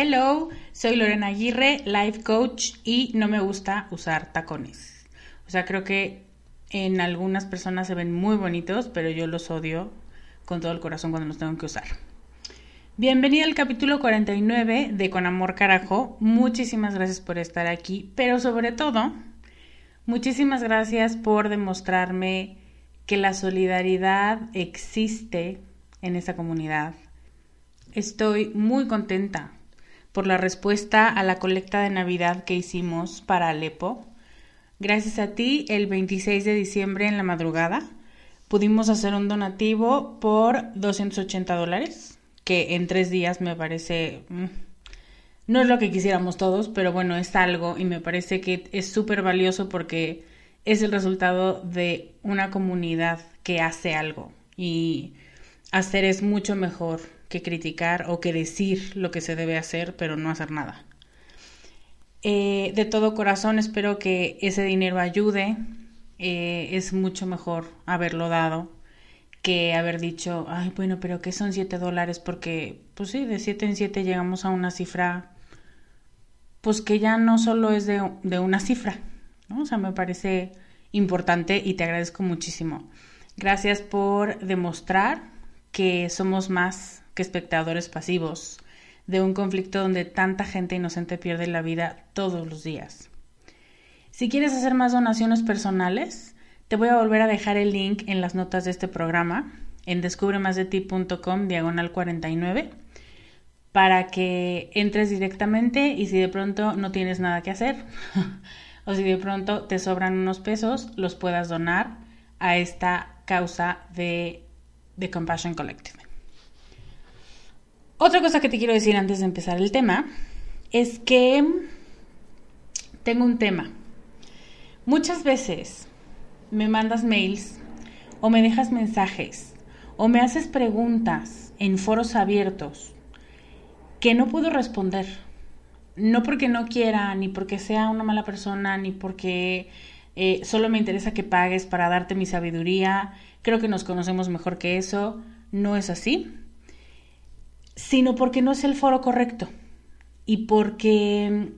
Hello, soy Lorena Aguirre, life coach y no me gusta usar tacones. O sea, creo que en algunas personas se ven muy bonitos, pero yo los odio con todo el corazón cuando los tengo que usar. Bienvenida al capítulo 49 de Con Amor Carajo. Muchísimas gracias por estar aquí, pero sobre todo, muchísimas gracias por demostrarme que la solidaridad existe en esta comunidad. Estoy muy contenta por la respuesta a la colecta de Navidad que hicimos para Alepo. Gracias a ti, el 26 de diciembre en la madrugada, pudimos hacer un donativo por 280 dólares, que en tres días me parece... Mm, no es lo que quisiéramos todos, pero bueno, es algo y me parece que es súper valioso porque es el resultado de una comunidad que hace algo y hacer es mucho mejor que criticar o que decir lo que se debe hacer, pero no hacer nada. Eh, de todo corazón espero que ese dinero ayude. Eh, es mucho mejor haberlo dado que haber dicho, ay, bueno, pero ¿qué son 7 dólares? Porque, pues sí, de 7 en 7 llegamos a una cifra, pues que ya no solo es de, una cifra. O sea, me parece importante y te agradezco muchísimo. Gracias por demostrar que somos más que espectadores pasivos de un conflicto donde tanta gente inocente pierde la vida todos los días. Si quieres hacer más donaciones personales, te voy a volver a dejar el link en las notas de este programa en descubremasdeti.com diagonal 49 para que entres directamente y si de pronto no tienes nada que hacer o si de pronto te sobran unos pesos, los puedas donar a esta causa de The Compassion Collective. Otra cosa que te quiero decir antes de empezar el tema es que tengo un tema. Muchas veces me mandas mails o me dejas mensajes o me haces preguntas en foros abiertos que no puedo responder. No porque no quiera, ni porque sea una mala persona, ni porque eh, solo me interesa que pagues para darte mi sabiduría, creo que nos conocemos mejor que eso. No es así, sino porque no es el foro correcto y porque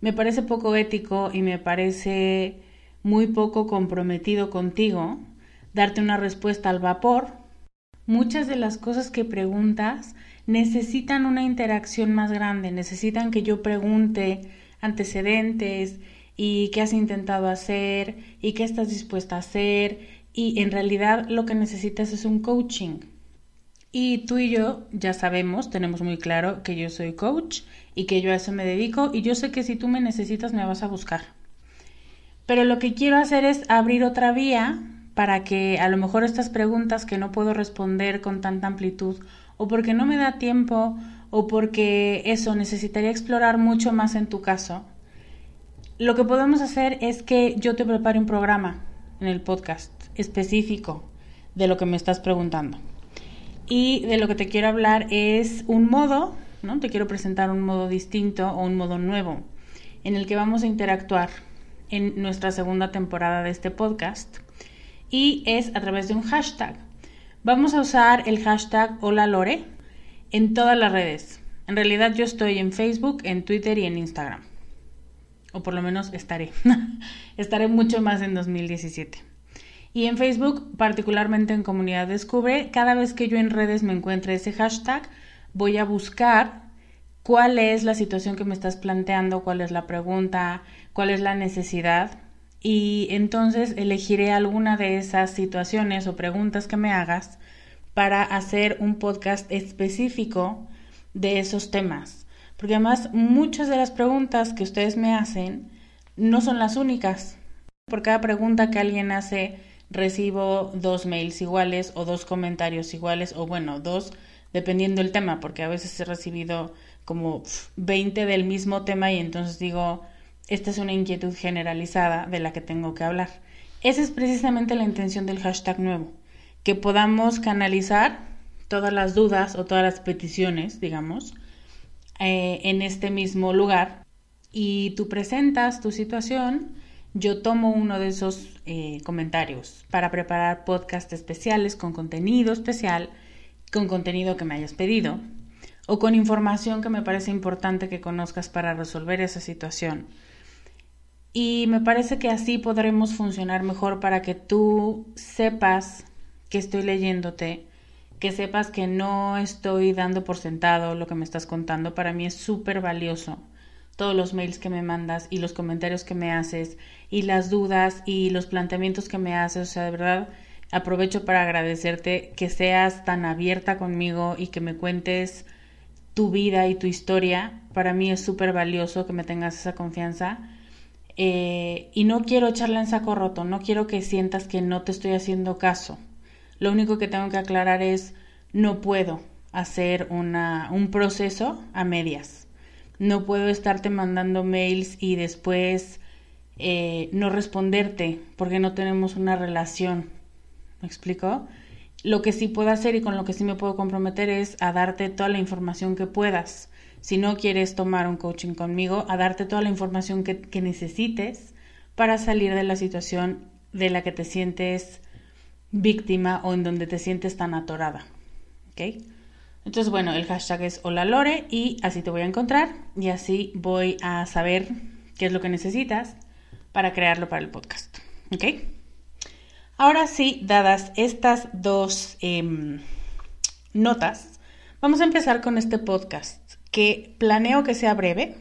me parece poco ético y me parece muy poco comprometido contigo darte una respuesta al vapor. Muchas de las cosas que preguntas necesitan una interacción más grande, necesitan que yo pregunte antecedentes y qué has intentado hacer y qué estás dispuesta a hacer y en realidad lo que necesitas es un coaching. Y tú y yo ya sabemos, tenemos muy claro que yo soy coach y que yo a eso me dedico y yo sé que si tú me necesitas me vas a buscar. Pero lo que quiero hacer es abrir otra vía para que a lo mejor estas preguntas que no puedo responder con tanta amplitud o porque no me da tiempo o porque eso necesitaría explorar mucho más en tu caso, lo que podemos hacer es que yo te prepare un programa en el podcast específico de lo que me estás preguntando. Y de lo que te quiero hablar es un modo, ¿no? Te quiero presentar un modo distinto o un modo nuevo en el que vamos a interactuar en nuestra segunda temporada de este podcast y es a través de un hashtag. Vamos a usar el hashtag Hola Lore en todas las redes. En realidad yo estoy en Facebook, en Twitter y en Instagram. O por lo menos estaré. estaré mucho más en 2017. Y en Facebook, particularmente en Comunidad Descubre, cada vez que yo en redes me encuentre ese hashtag, voy a buscar cuál es la situación que me estás planteando, cuál es la pregunta, cuál es la necesidad y entonces elegiré alguna de esas situaciones o preguntas que me hagas para hacer un podcast específico de esos temas. Porque además muchas de las preguntas que ustedes me hacen no son las únicas. Por cada pregunta que alguien hace recibo dos mails iguales o dos comentarios iguales o bueno, dos dependiendo del tema, porque a veces he recibido como 20 del mismo tema y entonces digo, esta es una inquietud generalizada de la que tengo que hablar. Esa es precisamente la intención del hashtag nuevo, que podamos canalizar todas las dudas o todas las peticiones, digamos, eh, en este mismo lugar. Y tú presentas tu situación, yo tomo uno de esos eh, comentarios para preparar podcast especiales con contenido especial, con contenido que me hayas pedido o con información que me parece importante que conozcas para resolver esa situación y me parece que así podremos funcionar mejor para que tú sepas que estoy leyéndote, que sepas que no estoy dando por sentado lo que me estás contando. Para mí es súper valioso todos los mails que me mandas y los comentarios que me haces y las dudas y los planteamientos que me haces. O sea, de verdad, aprovecho para agradecerte que seas tan abierta conmigo y que me cuentes tu vida y tu historia. Para mí es súper valioso que me tengas esa confianza eh, y no quiero echarla en saco roto, no quiero que sientas que no te estoy haciendo caso. Lo único que tengo que aclarar es no puedo hacer una, un proceso a medias. No puedo estarte mandando mails y después eh, no responderte porque no tenemos una relación. ¿Me explico? Lo que sí puedo hacer y con lo que sí me puedo comprometer es a darte toda la información que puedas si no quieres tomar un coaching conmigo, a darte toda la información que, necesites para salir de la situación de la que te sientes víctima o en donde te sientes tan atorada. ¿Ok? Entonces, bueno, el hashtag es hola Lore y así te voy a encontrar y así voy a saber qué es lo que necesitas para crearlo para el podcast. ¿Ok? Ahora sí, dadas estas dos em, notas, vamos a empezar con este podcast que planeo que sea breve,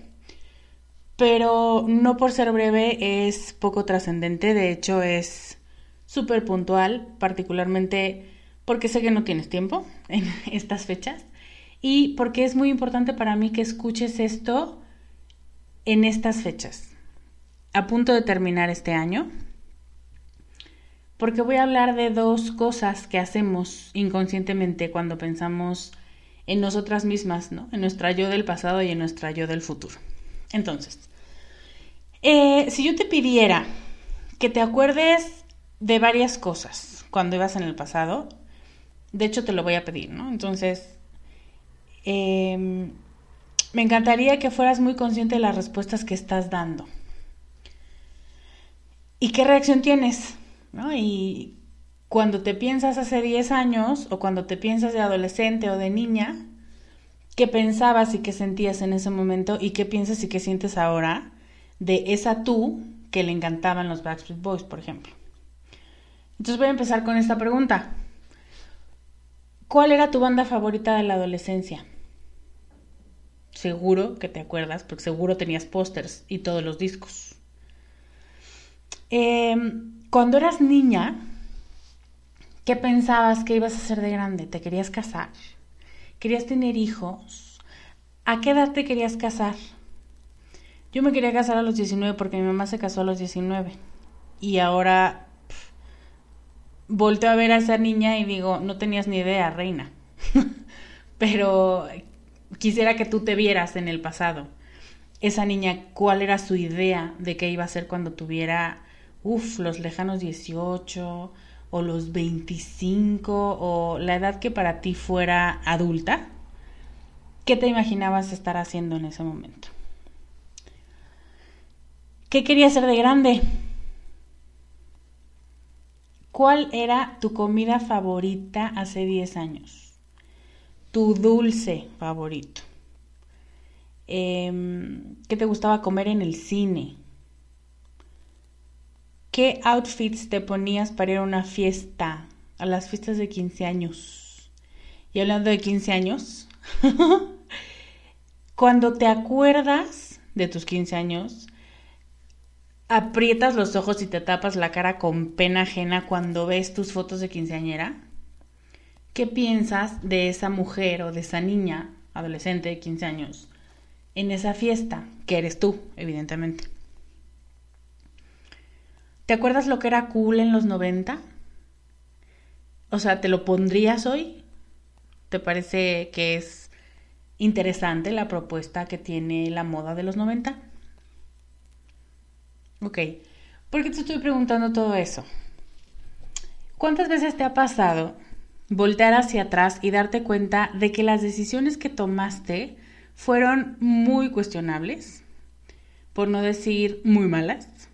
pero no por ser breve es poco trascendente, de hecho es súper puntual, particularmente porque sé que no tienes tiempo en estas fechas y porque es muy importante para mí que escuches esto en estas fechas, a punto de terminar este año, porque voy a hablar de dos cosas que hacemos inconscientemente cuando pensamos en nosotras mismas, ¿no? En nuestra yo del pasado y en nuestra yo del futuro. Entonces, eh, si yo te pidiera que te acuerdes de varias cosas cuando ibas en el pasado, de hecho te lo voy a pedir, ¿no? Entonces, em, me encantaría que fueras muy consciente de las respuestas que estás dando. ¿Y qué reacción tienes? ¿No? Y cuando te piensas hace 10 años o cuando te piensas de adolescente o de niña, ¿qué pensabas y qué sentías en ese momento y qué piensas y qué sientes ahora de esa tú que le encantaban los Backstreet Boys, por ejemplo? Entonces voy a empezar con esta pregunta. ¿Cuál era tu banda favorita de la adolescencia? Seguro que te acuerdas, porque seguro tenías pósters y todos los discos. Em, cuando eras niña, ¿qué pensabas que ibas a ser de grande? ¿Te querías casar? ¿Querías tener hijos? ¿A qué edad te querías casar? Yo me quería casar a los 19 porque mi mamá se casó a los 19. Y ahora volteo a ver a esa niña y digo, no tenías ni idea, reina. Pero quisiera que tú te vieras en el pasado. Esa niña, ¿cuál era su idea de qué iba a ser cuando tuviera, uff, los lejanos 18 o los 25 o la edad que para ti fuera adulta? ¿Qué te imaginabas estar haciendo en ese momento? ¿Qué querías ser de grande? ¿Cuál era tu comida favorita hace 10 años? Tu dulce favorito. Em, ¿Qué te gustaba comer en el cine? ¿Qué outfits te ponías para ir a una fiesta? A las fiestas de 15 años. Y hablando de 15 años, cuando te acuerdas de tus 15 años, aprietas los ojos y te tapas la cara con pena ajena cuando ves tus fotos de quinceañera? ¿Qué piensas de esa mujer o de esa niña, adolescente de 15 años, en esa fiesta, que eres tú, evidentemente? ¿Te acuerdas lo que era cool en los 90? O sea, ¿te lo pondrías hoy? ¿Te parece que es interesante la propuesta que tiene la moda de los 90? Ok, ¿por qué te estoy preguntando todo eso? ¿Cuántas veces te ha pasado voltear hacia atrás y darte cuenta de que las decisiones que tomaste fueron muy cuestionables, por no decir muy malas,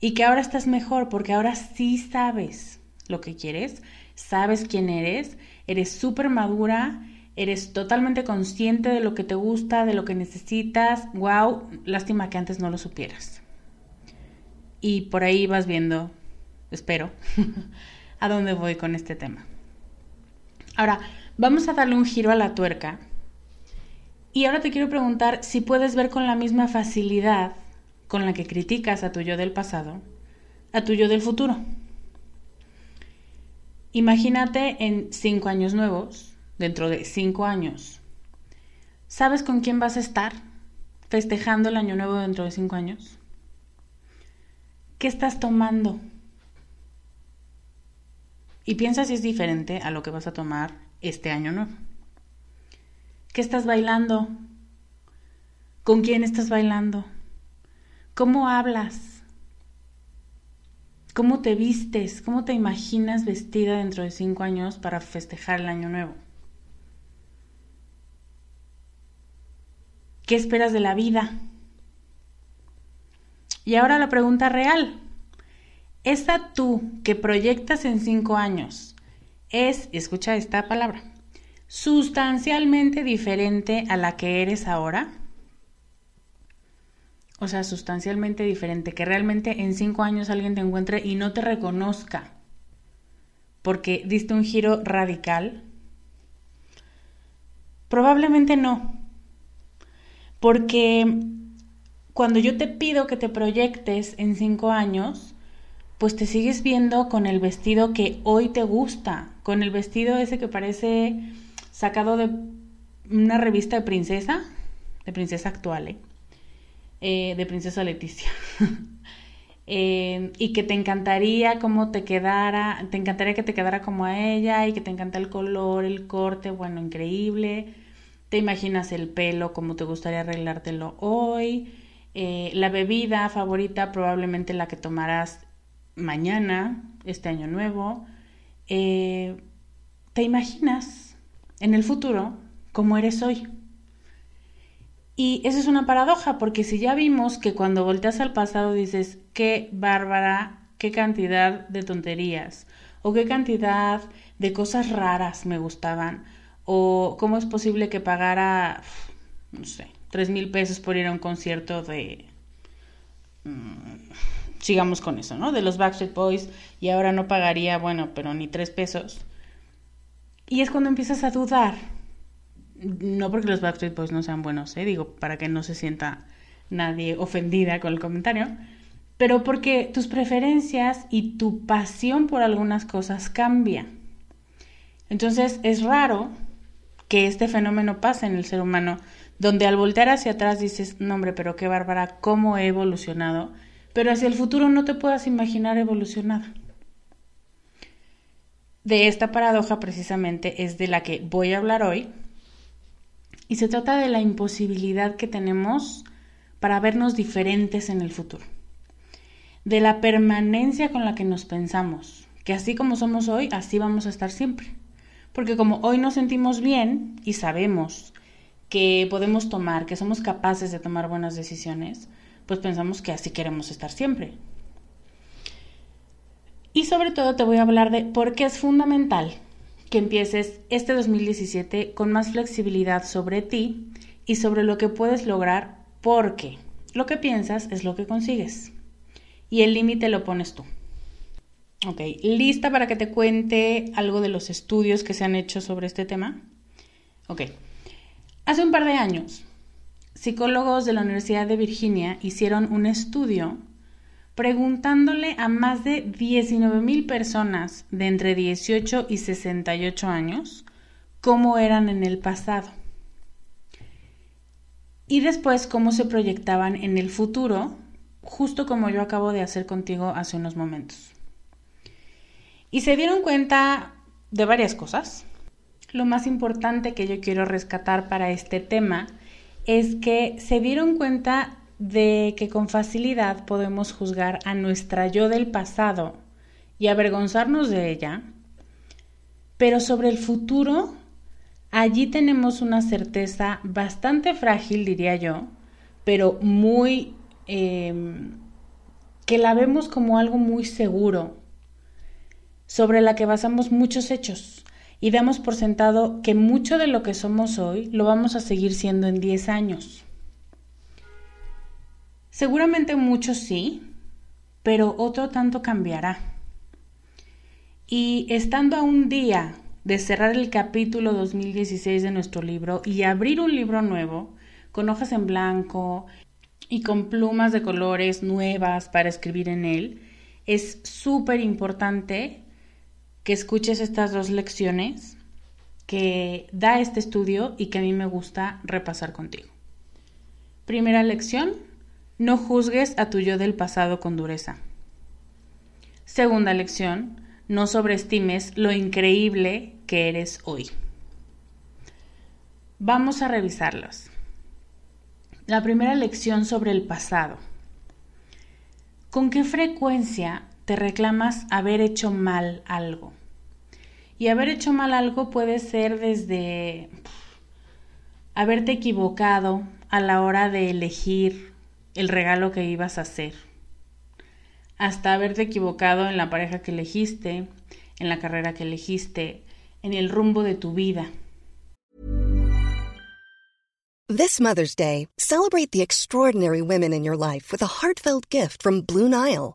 y que ahora estás mejor porque ahora sí sabes lo que quieres, sabes quién eres, eres súper madura, eres totalmente consciente de lo que te gusta, de lo que necesitas, wow, lástima que antes no lo supieras y por ahí vas viendo, espero, a dónde voy con este tema. Ahora, vamos a darle un giro a la tuerca. Y ahora te quiero preguntar si puedes ver con la misma facilidad con la que criticas a tu yo del pasado, a tu yo del futuro. Imagínate en cinco años nuevos, dentro de cinco años. ¿Sabes con quién vas a estar festejando el año nuevo dentro de cinco años? ¿Qué estás tomando? Y piensa si es diferente a lo que vas a tomar este año nuevo. ¿Qué estás bailando? ¿Con quién estás bailando? ¿Cómo hablas? ¿Cómo te vistes? ¿Cómo te imaginas vestida dentro de cinco años para festejar el año nuevo? ¿Qué esperas de la vida? Y ahora la pregunta real. ¿Esa tú que proyectas en cinco años es, escucha esta palabra, sustancialmente diferente a la que eres ahora? O sea, sustancialmente diferente, que realmente en cinco años alguien te encuentre y no te reconozca porque diste un giro radical. Probablemente no, porque cuando yo te pido que te proyectes en cinco años, pues te sigues viendo con el vestido que hoy te gusta, con el vestido ese que parece sacado de una revista de princesa, de princesa actual, ¿eh? Eh, de princesa Leticia. Eh, y que te encantaría cómo te quedara, te encantaría que te quedara como a ella y que te encanta el color, el corte, bueno, increíble. Te imaginas el pelo, cómo te gustaría arreglártelo hoy. Eh, la bebida favorita probablemente la que tomarás mañana, este año nuevo. Eh, ¿Te imaginas en el futuro cómo eres hoy? Y eso es una paradoja, porque si ya vimos que cuando volteas al pasado dices, qué bárbara, qué cantidad de tonterías, o qué cantidad de cosas raras me gustaban, o cómo es posible que pagara, no sé, tres mil pesos por ir a un concierto de... Mm, sigamos con eso, ¿no? De los Backstreet Boys y ahora no pagaría, bueno, pero ni tres pesos. Y es cuando empiezas a dudar no porque los Backstreet Boys no sean buenos, ¿eh? digo, para que no se sienta nadie ofendida con el comentario, pero porque tus preferencias y tu pasión por algunas cosas cambia. Entonces es raro que este fenómeno pase en el ser humano, donde al voltear hacia atrás dices, no pero qué bárbara, cómo he evolucionado, pero hacia el futuro no te puedas imaginar evolucionada. De esta paradoja precisamente es de la que voy a hablar hoy, y se trata de la imposibilidad que tenemos para vernos diferentes en el futuro. De la permanencia con la que nos pensamos, que así como somos hoy, así vamos a estar siempre. Porque como hoy nos sentimos bien y sabemos que podemos tomar, que somos capaces de tomar buenas decisiones, pues pensamos que así queremos estar siempre. Y sobre todo te voy a hablar de por qué es fundamental que empieces este 2017 con más flexibilidad sobre ti y sobre lo que puedes lograr porque lo que piensas es lo que consigues y el límite lo pones tú. Ok, ¿lista para que te cuente algo de los estudios que se han hecho sobre este tema? Ok, hace un par de años, psicólogos de la Universidad de Virginia hicieron un estudio preguntándole a más de 19 mil personas de entre 18 y 68 años cómo eran en el pasado y después cómo se proyectaban en el futuro, justo como yo acabo de hacer contigo hace unos momentos. Y se dieron cuenta de varias cosas. Lo más importante que yo quiero rescatar para este tema es que se dieron cuenta de que con facilidad podemos juzgar a nuestra yo del pasado y avergonzarnos de ella, pero sobre el futuro, allí tenemos una certeza bastante frágil, diría yo, pero muy... Em, que la vemos como algo muy seguro, sobre la que basamos muchos hechos y damos por sentado que mucho de lo que somos hoy lo vamos a seguir siendo en 10 años. Seguramente mucho sí, pero otro tanto cambiará. Y estando a un día de cerrar el capítulo 2016 de nuestro libro y abrir un libro nuevo, con hojas en blanco y con plumas de colores nuevas para escribir en él, es súper importante que escuches estas dos lecciones que da este estudio y que a mí me gusta repasar contigo. Primera lección, no juzgues a tu yo del pasado con dureza. Segunda lección, no sobreestimes lo increíble que eres hoy. Vamos a revisarlos. La primera lección sobre el pasado. ¿Con qué frecuencia te reclamas haber hecho mal algo? Y haber hecho mal algo puede ser desde haberte equivocado a la hora de elegir el regalo que ibas a hacer, hasta haberte equivocado en la pareja que elegiste, en la carrera que elegiste, en el rumbo de tu vida. This Mother's Day, celebrate the extraordinary women in your life with a heartfelt gift from Blue Nile.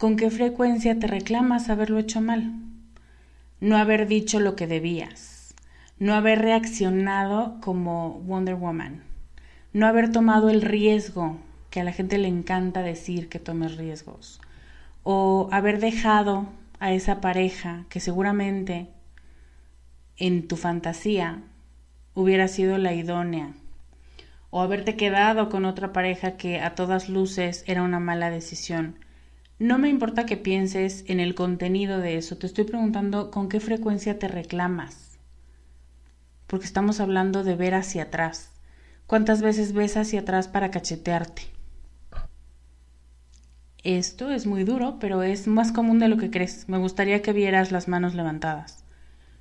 ¿Con qué frecuencia te reclamas haberlo hecho mal? No haber dicho lo que debías. No haber reaccionado como Wonder Woman. No haber tomado el riesgo que a la gente le encanta decir que tomes riesgos, o haber dejado a esa pareja que seguramente en tu fantasía hubiera sido la idónea, o haberte quedado con otra pareja que a todas luces era una mala decisión. No me importa que pienses en el contenido de eso, te estoy preguntando con qué frecuencia te reclamas. Porque estamos hablando de ver hacia atrás. ¿Cuántas veces ves hacia atrás para cachetearte? Esto es muy duro, pero es más común de lo que crees. Me gustaría que vieras las manos levantadas,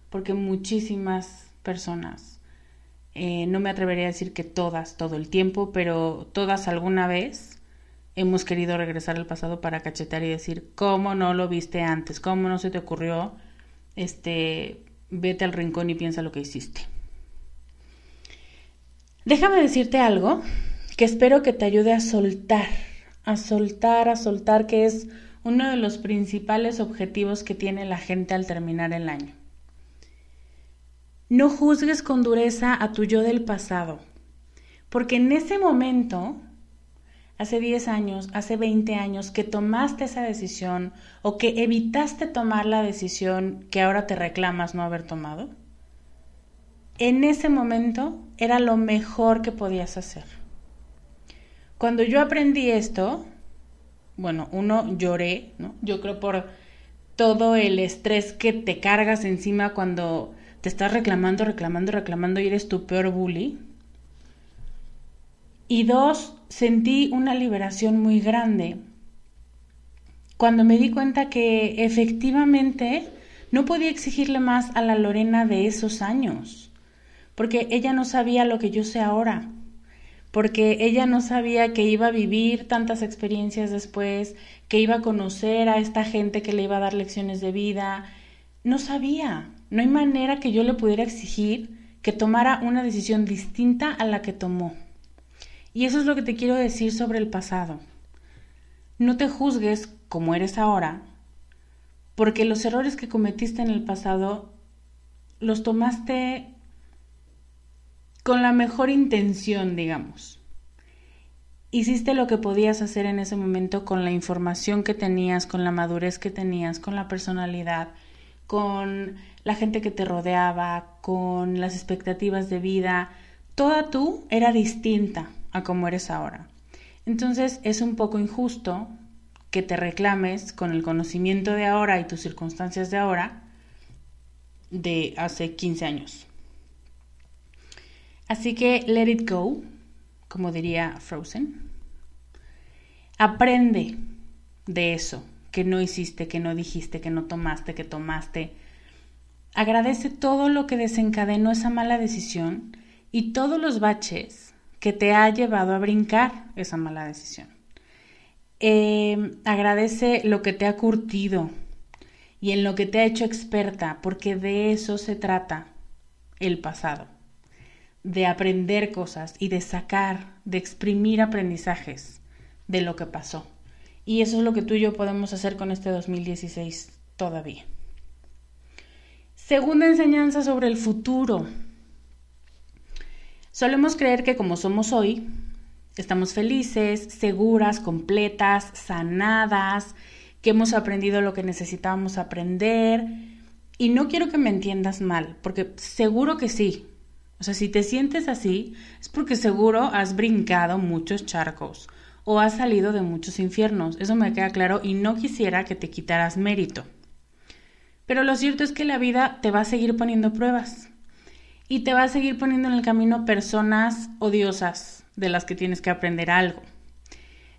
porque muchísimas personas, eh, no me atrevería a decir que todas todo el tiempo, pero todas alguna vez hemos querido regresar al pasado para cachetear y decir, ¿cómo no lo viste antes? ¿Cómo no se te ocurrió? Este, vete al rincón y piensa lo que hiciste. Déjame decirte algo que espero que te ayude a soltar, a soltar, a soltar, que es uno de los principales objetivos que tiene la gente al terminar el año. No juzgues con dureza a tu yo del pasado, porque en ese momento, hace 10 años, hace 20 años, que tomaste esa decisión o que evitaste tomar la decisión que ahora te reclamas no haber tomado, en ese momento era lo mejor que podías hacer. Cuando yo aprendí esto, bueno, uno lloré, ¿no? Yo creo por todo el estrés que te cargas encima cuando te estás reclamando, reclamando, reclamando y eres tu peor bully. Y dos, sentí una liberación muy grande cuando me di cuenta que efectivamente no podía exigirle más a la Lorena de esos años porque ella no sabía lo que yo sé ahora, porque ella no sabía que iba a vivir tantas experiencias después, que iba a conocer a esta gente que le iba a dar lecciones de vida, no sabía, no hay manera que yo le pudiera exigir que tomara una decisión distinta a la que tomó. Y eso es lo que te quiero decir sobre el pasado. No te juzgues como eres ahora, porque los errores que cometiste en el pasado los tomaste con la mejor intención, digamos. Hiciste lo que podías hacer en ese momento con la información que tenías, con la madurez que tenías, con la personalidad, con la gente que te rodeaba, con las expectativas de vida. Toda tú era distinta a como eres ahora. Entonces es un poco injusto que te reclames con el conocimiento de ahora y tus circunstancias de ahora de hace 15 años. Así que let it go, como diría Frozen. Aprende de eso que no hiciste, que no dijiste, que no tomaste, que tomaste. Agradece todo lo que desencadenó esa mala decisión y todos los baches que te ha llevado a brincar esa mala decisión. Eh, agradece lo que te ha curtido y en lo que te ha hecho experta, porque de eso se trata el pasado de aprender cosas y de sacar, de exprimir aprendizajes de lo que pasó. Y eso es lo que tú y yo podemos hacer con este 2016 todavía. Segunda enseñanza sobre el futuro. Solemos creer que como somos hoy, estamos felices, seguras, completas, sanadas, que hemos aprendido lo que necesitábamos aprender. Y no quiero que me entiendas mal, porque seguro que sí, o sea, si te sientes así, es porque seguro has brincado muchos charcos o has salido de muchos infiernos. Eso me queda claro y no quisiera que te quitaras mérito. Pero lo cierto es que la vida te va a seguir poniendo pruebas y te va a seguir poniendo en el camino personas odiosas de las que tienes que aprender algo.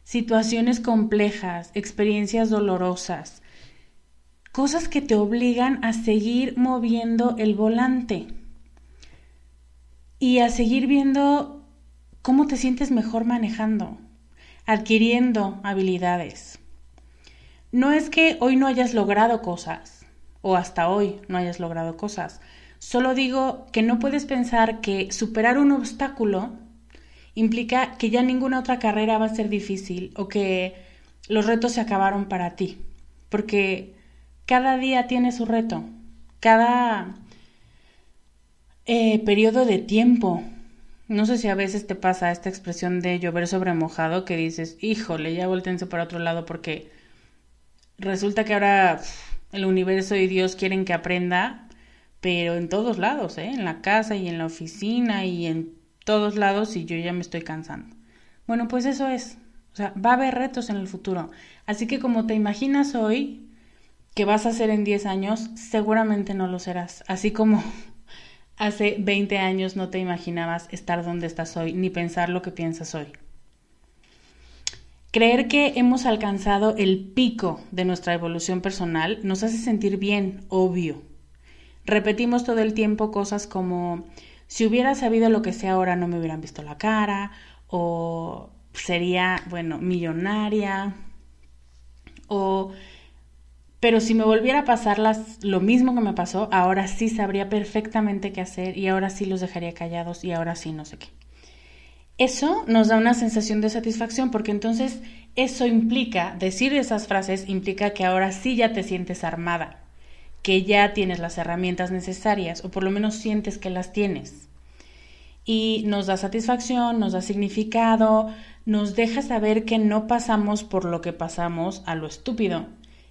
Situaciones complejas, experiencias dolorosas, cosas que te obligan a seguir moviendo el volante y a seguir viendo cómo te sientes mejor manejando, adquiriendo habilidades. No es que hoy no hayas logrado cosas o hasta hoy no hayas logrado cosas. Solo digo que no puedes pensar que superar un obstáculo implica que ya ninguna otra carrera va a ser difícil o que los retos se acabaron para ti. Porque cada día tiene su reto. Cada eh, periodo de tiempo. No sé si a veces te pasa esta expresión de llover sobre mojado que dices, híjole, ya voltense para otro lado porque resulta que ahora el universo y Dios quieren que aprenda, pero en todos lados, ¿eh? en la casa y en la oficina y en todos lados y yo ya me estoy cansando. Bueno, pues eso es. O sea, va a haber retos en el futuro. Así que como te imaginas hoy que vas a ser en 10 años, seguramente no lo serás. Así como hace 20 años no te imaginabas estar donde estás hoy, ni pensar lo que piensas hoy. Creer que hemos alcanzado el pico de nuestra evolución personal nos hace sentir bien, obvio. Repetimos todo el tiempo cosas como si hubiera sabido lo que sé ahora no me hubieran visto la cara o sería, bueno, millonaria o pero si me volviera a pasar las, lo mismo que me pasó, ahora sí sabría perfectamente qué hacer y ahora sí los dejaría callados y ahora sí no sé qué. Eso nos da una sensación de satisfacción porque entonces eso implica, decir esas frases implica que ahora sí ya te sientes armada, que ya tienes las herramientas necesarias o por lo menos sientes que las tienes. Y nos da satisfacción, nos da significado, nos deja saber que no pasamos por lo que pasamos a lo estúpido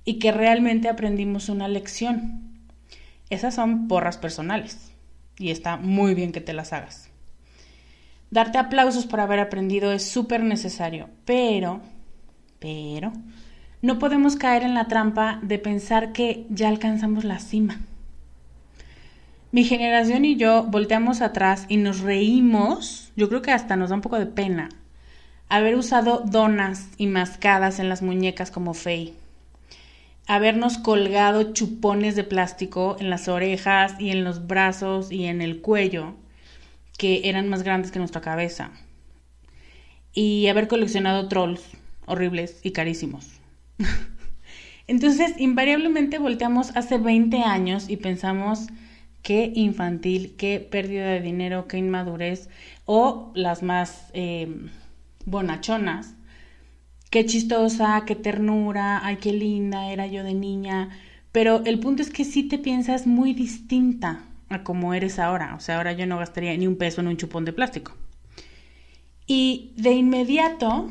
y que realmente aprendimos una lección. Esas son porras personales y está muy bien que te las hagas. Darte aplausos por haber aprendido es súper necesario, pero, pero, no podemos caer en la trampa de pensar que ya alcanzamos la cima. Mi generación y yo volteamos atrás y nos reímos, yo creo que hasta nos da un poco de pena, haber usado donas y mascadas en las muñecas como Faye, habernos colgado chupones de plástico en las orejas y en los brazos y en el cuello que eran más grandes que nuestra cabeza. Y haber coleccionado trolls horribles y carísimos. Entonces, invariablemente volteamos hace 20 años y pensamos qué infantil, qué pérdida de dinero, qué inmadurez, o las más eh, bonachonas, qué chistosa, qué ternura, ay, qué linda era yo de niña. Pero el punto es que sí te piensas muy distinta a como eres ahora. O sea, ahora yo no gastaría ni un peso en un chupón de plástico. Y de inmediato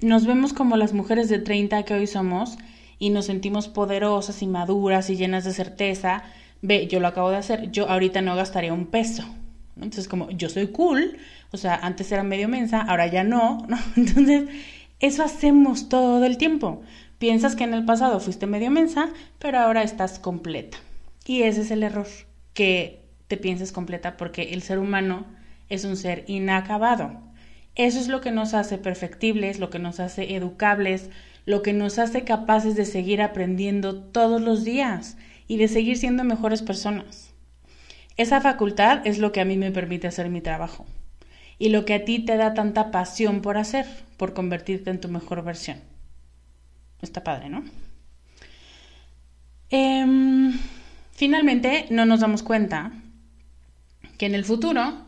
nos vemos como las mujeres de 30 que hoy somos y nos sentimos poderosas y maduras y llenas de certeza. Ve, yo lo acabo de hacer, yo ahorita no gastaría un peso. Entonces, como yo soy cool, o sea, antes era medio mensa, ahora ya no, ¿no? Entonces, eso hacemos todo el tiempo. Piensas que en el pasado fuiste medio mensa, pero ahora estás completa. Y ese es el error que te pienses completa porque el ser humano es un ser inacabado. Eso es lo que nos hace perfectibles, lo que nos hace educables, lo que nos hace capaces de seguir aprendiendo todos los días y de seguir siendo mejores personas. Esa facultad es lo que a mí me permite hacer mi trabajo y lo que a ti te da tanta pasión por hacer, por convertirte en tu mejor versión. Está padre, ¿no? Eh, Finalmente, no nos damos cuenta que en el futuro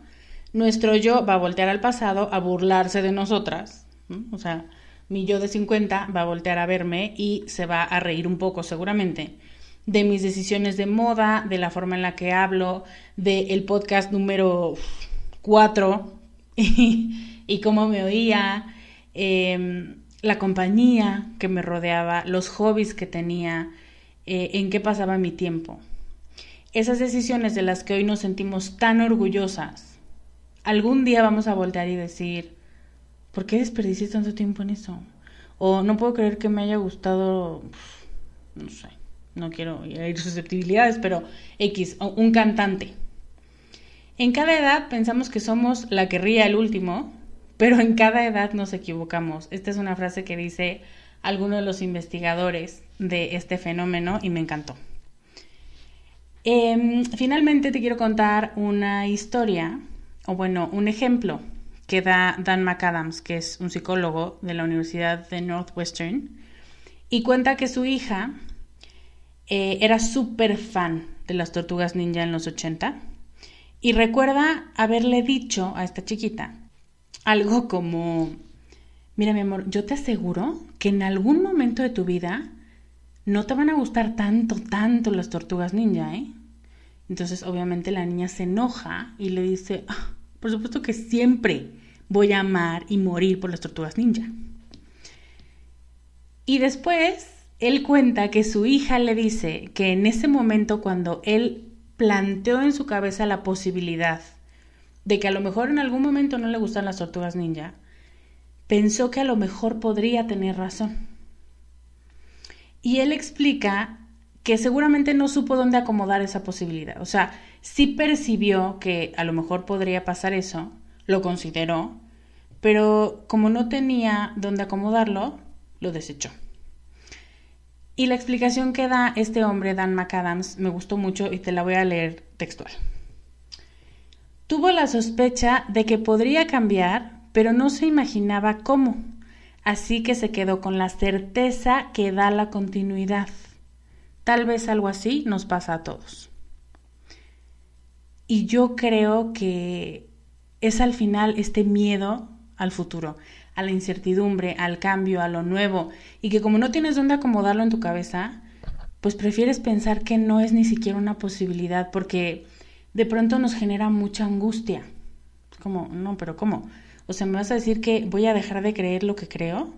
nuestro yo va a voltear al pasado a burlarse de nosotras. O sea, mi yo de 50 va a voltear a verme y se va a reír un poco seguramente de mis decisiones de moda, de la forma en la que hablo, del podcast número 4 y, cómo me oía, em, la compañía que me rodeaba, los hobbies que tenía, eh, en qué pasaba mi tiempo. Esas decisiones de las que hoy nos sentimos tan orgullosas, algún día vamos a voltear y decir, ¿por qué desperdicié tanto tiempo en eso? O no puedo creer que me haya gustado, no sé, no quiero ir susceptibilidades, pero X, un cantante. En cada edad pensamos que somos la que ría el último, pero en cada edad nos equivocamos. Esta es una frase que dice alguno de los investigadores de este fenómeno y me encantó. Em, finalmente te quiero contar una historia, o bueno, un ejemplo que da Dan McAdams, que es un psicólogo de la Universidad de Northwestern, y cuenta que su hija eh, era súper fan de las tortugas ninja en los 80 y recuerda haberle dicho a esta chiquita algo como, mira mi amor, yo te aseguro que en algún momento de tu vida no te van a gustar tanto, tanto las tortugas ninja, ¿eh? Entonces, obviamente, la niña se enoja y le dice, ah, por supuesto que siempre voy a amar y morir por las tortugas ninja. Y después, él cuenta que su hija le dice que en ese momento cuando él planteó en su cabeza la posibilidad de que a lo mejor en algún momento no le gustan las tortugas ninja, pensó que a lo mejor podría tener razón. Y él explica que seguramente no supo dónde acomodar esa posibilidad. O sea, sí percibió que a lo mejor podría pasar eso, lo consideró, pero como no tenía dónde acomodarlo, lo desechó. Y la explicación que da este hombre, Dan McAdams, me gustó mucho y te la voy a leer textual. Tuvo la sospecha de que podría cambiar, pero no se imaginaba cómo, así que se quedó con la certeza que da la continuidad. Tal vez algo así nos pasa a todos. Y yo creo que es al final este miedo al futuro, a la incertidumbre, al cambio, a lo nuevo, y que como no tienes dónde acomodarlo en tu cabeza, pues prefieres pensar que no es ni siquiera una posibilidad, porque de pronto nos genera mucha angustia. Como, no, pero ¿cómo? O sea, ¿me vas a decir que voy a dejar de creer lo que creo?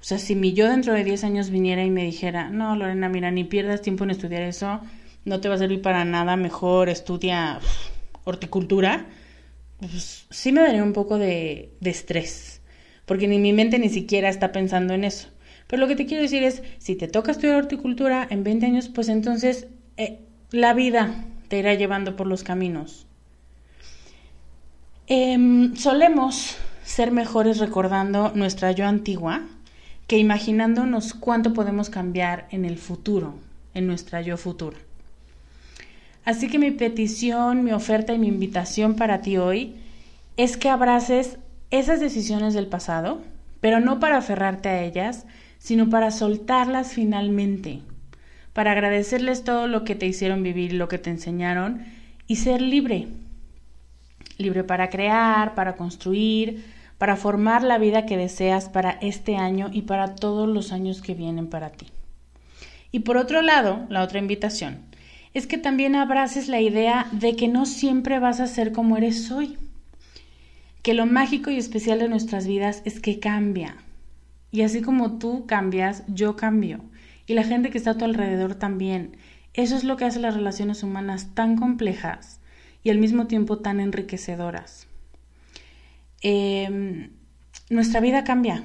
O sea, si mi yo dentro de 10 años viniera y me dijera, no, Lorena, mira, ni pierdas tiempo en estudiar eso, no te va a servir para nada, mejor estudia horticultura, pues sí me daría un poco de, de estrés, porque ni mi mente ni siquiera está pensando en eso. Pero lo que te quiero decir es, si te toca estudiar horticultura en 20 años, pues entonces eh, la vida te irá llevando por los caminos. Em, solemos ser mejores recordando nuestra yo antigua que imaginándonos cuánto podemos cambiar en el futuro, en nuestra yo futura. Así que mi petición, mi oferta y mi invitación para ti hoy es que abraces esas decisiones del pasado, pero no para aferrarte a ellas, sino para soltarlas finalmente, para agradecerles todo lo que te hicieron vivir, lo que te enseñaron y ser libre. Libre para crear, para construir, para formar la vida que deseas para este año y para todos los años que vienen para ti. Y por otro lado, la otra invitación es que también abraces la idea de que no siempre vas a ser como eres hoy. Que lo mágico y especial de nuestras vidas es que cambia. Y así como tú cambias, yo cambio. Y la gente que está a tu alrededor también. Eso es lo que hace las relaciones humanas tan complejas y al mismo tiempo tan enriquecedoras. Em, nuestra vida cambia.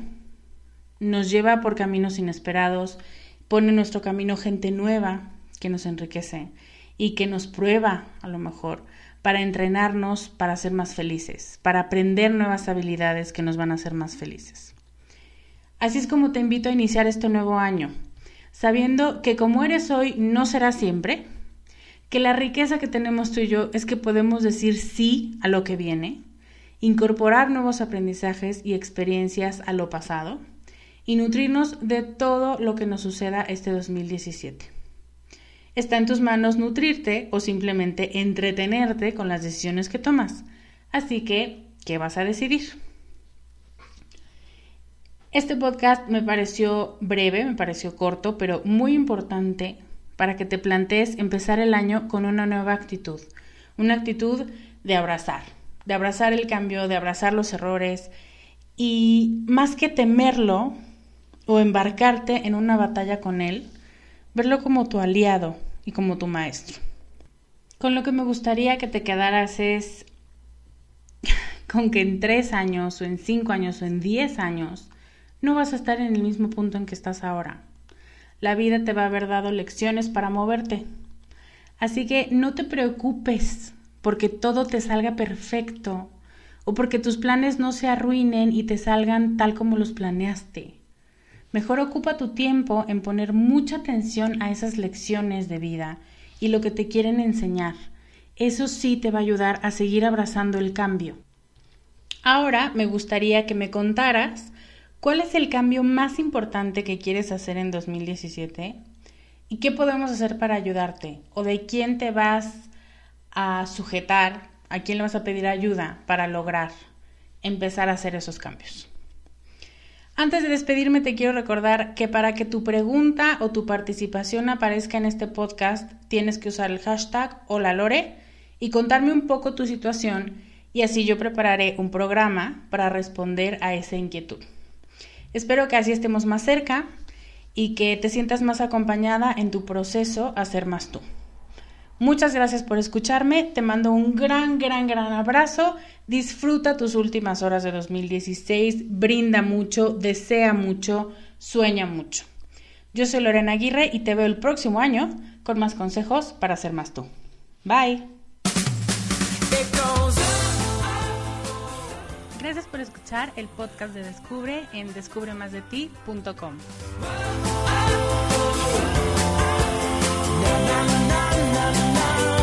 Nos lleva por caminos inesperados, pone en nuestro camino gente nueva, que nos enriquece y que nos prueba, a lo mejor, para entrenarnos para ser más felices, para aprender nuevas habilidades que nos van a hacer más felices. Así es como te invito a iniciar este nuevo año, sabiendo que como eres hoy no será siempre, que la riqueza que tenemos tú y yo es que podemos decir sí a lo que viene, incorporar nuevos aprendizajes y experiencias a lo pasado y nutrirnos de todo lo que nos suceda este 2017. Está en tus manos nutrirte o simplemente entretenerte con las decisiones que tomas. Así que, ¿qué vas a decidir? Este podcast me pareció breve, me pareció corto, pero muy importante para que te plantees empezar el año con una nueva actitud. Una actitud de abrazar, de abrazar el cambio, de abrazar los errores y más que temerlo o embarcarte en una batalla con él, verlo como tu aliado y como tu maestro. Con lo que me gustaría que te quedaras es con que en tres años o en cinco años o en diez años no vas a estar en el mismo punto en que estás ahora. La vida te va a haber dado lecciones para moverte. Así que no te preocupes porque todo te salga perfecto o porque tus planes no se arruinen y te salgan tal como los planeaste. Mejor ocupa tu tiempo en poner mucha atención a esas lecciones de vida y lo que te quieren enseñar. Eso sí te va a ayudar a seguir abrazando el cambio. Ahora me gustaría que me contaras cuál es el cambio más importante que quieres hacer en 2017 y qué podemos hacer para ayudarte o de quién te vas a sujetar, a quién le vas a pedir ayuda para lograr empezar a hacer esos cambios. Antes de despedirme te quiero recordar que para que tu pregunta o tu participación aparezca en este podcast tienes que usar el hashtag Holalore y contarme un poco tu situación y así yo prepararé un programa para responder a esa inquietud. Espero que así estemos más cerca y que te sientas más acompañada en tu proceso a ser más tú. Muchas gracias por escucharme, te mando un gran, gran, gran abrazo, disfruta tus últimas horas de 2016, brinda mucho, desea mucho, sueña mucho. Yo soy Lorena Aguirre y te veo el próximo año con más consejos para ser más tú. Bye. Gracias por escuchar el podcast de Descubre en descubremasdeti.com. love.